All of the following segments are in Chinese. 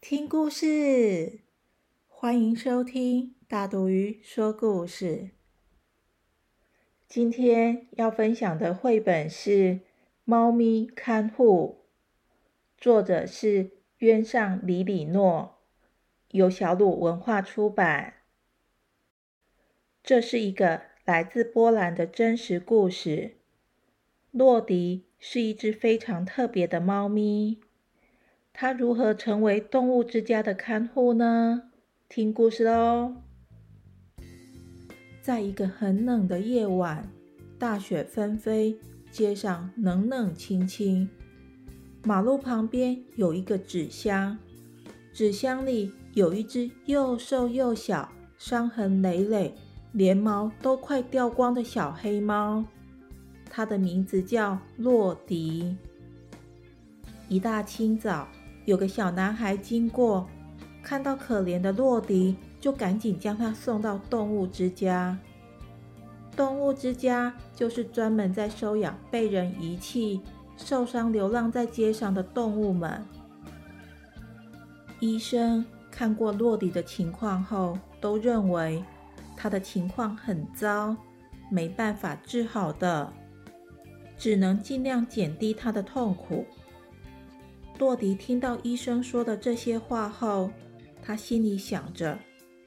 听故事，欢迎收听大肚鱼说故事。今天要分享的绘本是《猫咪看护》，作者是渊上里里诺，由小鲁文化出版。这是一个来自波兰的真实故事。洛迪是一只非常特别的猫咪。他如何成为动物之家的看护呢？听故事喽！在一个很冷的夜晚，大雪纷飞，街上冷冷清清。马路旁边有一个纸箱，纸箱里有一只又瘦又小、伤痕累累、连毛都快掉光的小黑猫。它的名字叫洛迪。一大清早。有个小男孩经过，看到可怜的洛迪，就赶紧将他送到动物之家。动物之家就是专门在收养被人遗弃、受伤流浪在街上的动物们。医生看过洛迪的情况后，都认为他的情况很糟，没办法治好的，只能尽量减低他的痛苦。洛迪听到医生说的这些话后，他心里想着：“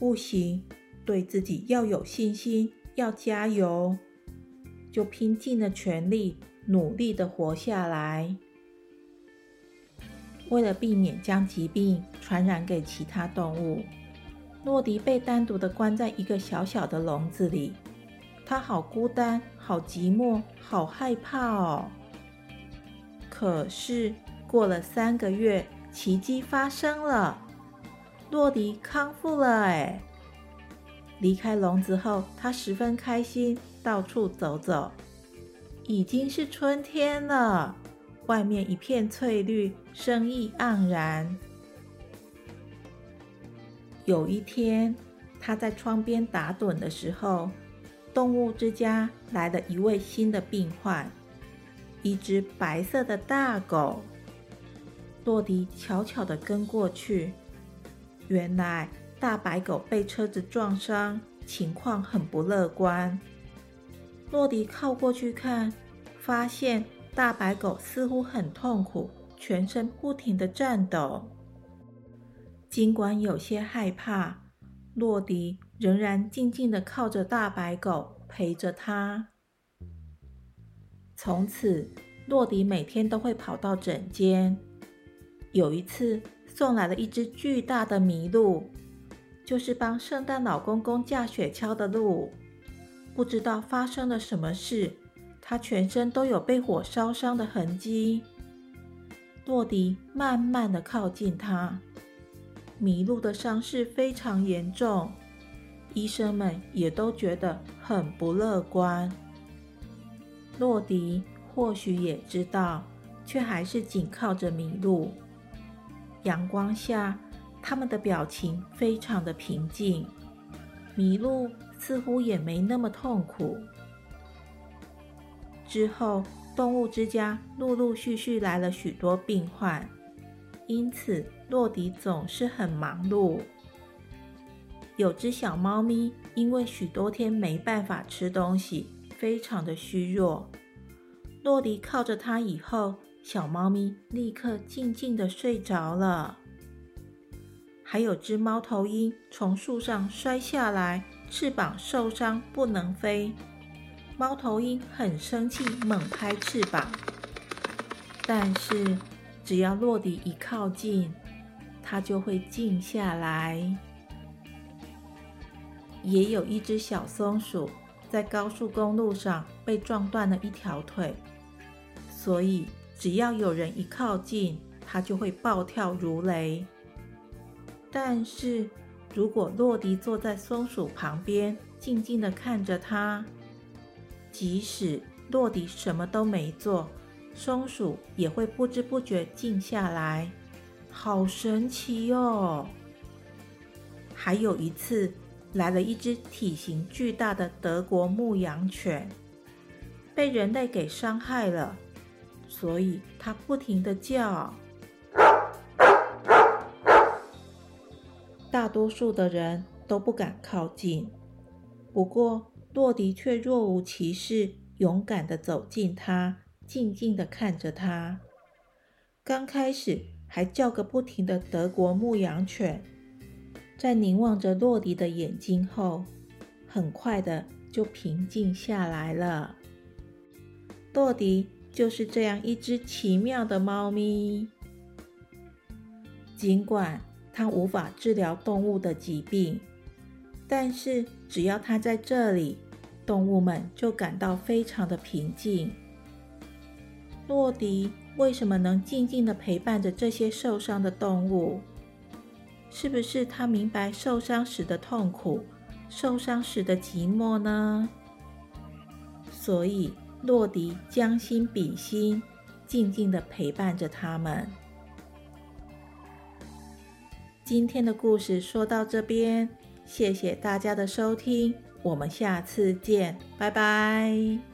不行，对自己要有信心，要加油。”就拼尽了全力，努力的活下来。为了避免将疾病传染给其他动物，洛迪被单独的关在一个小小的笼子里。他好孤单，好寂寞，好害怕哦。可是。过了三个月，奇迹发生了，洛迪康复了。哎，离开笼子后，他十分开心，到处走走。已经是春天了，外面一片翠绿，生意盎然。有一天，他在窗边打盹的时候，动物之家来了一位新的病患，一只白色的大狗。洛迪悄悄地跟过去，原来大白狗被车子撞伤，情况很不乐观。洛迪靠过去看，发现大白狗似乎很痛苦，全身不停地颤抖。尽管有些害怕，洛迪仍然静静地靠着大白狗，陪着它。从此，洛迪每天都会跑到诊间。有一次，送来了一只巨大的麋鹿，就是帮圣诞老公公架雪橇的鹿。不知道发生了什么事，它全身都有被火烧伤的痕迹。洛迪慢慢的靠近它，麋鹿的伤势非常严重，医生们也都觉得很不乐观。洛迪或许也知道，却还是紧靠着麋鹿。阳光下，他们的表情非常的平静。麋鹿似乎也没那么痛苦。之后，动物之家陆陆续续来了许多病患，因此洛迪总是很忙碌。有只小猫咪因为许多天没办法吃东西，非常的虚弱。洛迪靠着它以后。小猫咪立刻静静的睡着了。还有只猫头鹰从树上摔下来，翅膀受伤不能飞。猫头鹰很生气，猛拍翅膀。但是只要洛迪一靠近，它就会静下来。也有一只小松鼠在高速公路上被撞断了一条腿，所以。只要有人一靠近，它就会暴跳如雷。但是如果洛迪坐在松鼠旁边，静静地看着它，即使洛迪什么都没做，松鼠也会不知不觉静下来。好神奇哦！还有一次，来了一只体型巨大的德国牧羊犬，被人类给伤害了，所以它不停地叫。大多数的人都不敢靠近，不过洛迪却若无其事，勇敢地走近它，静静地看着它。刚开始还叫个不停的德国牧羊犬，在凝望着洛迪的眼睛后，很快的就平静下来了。洛迪就是这样一只奇妙的猫咪，尽管。它无法治疗动物的疾病，但是只要它在这里，动物们就感到非常的平静。洛迪为什么能静静的陪伴着这些受伤的动物？是不是他明白受伤时的痛苦，受伤时的寂寞呢？所以洛迪将心比心，静静的陪伴着他们。今天的故事说到这边，谢谢大家的收听，我们下次见，拜拜。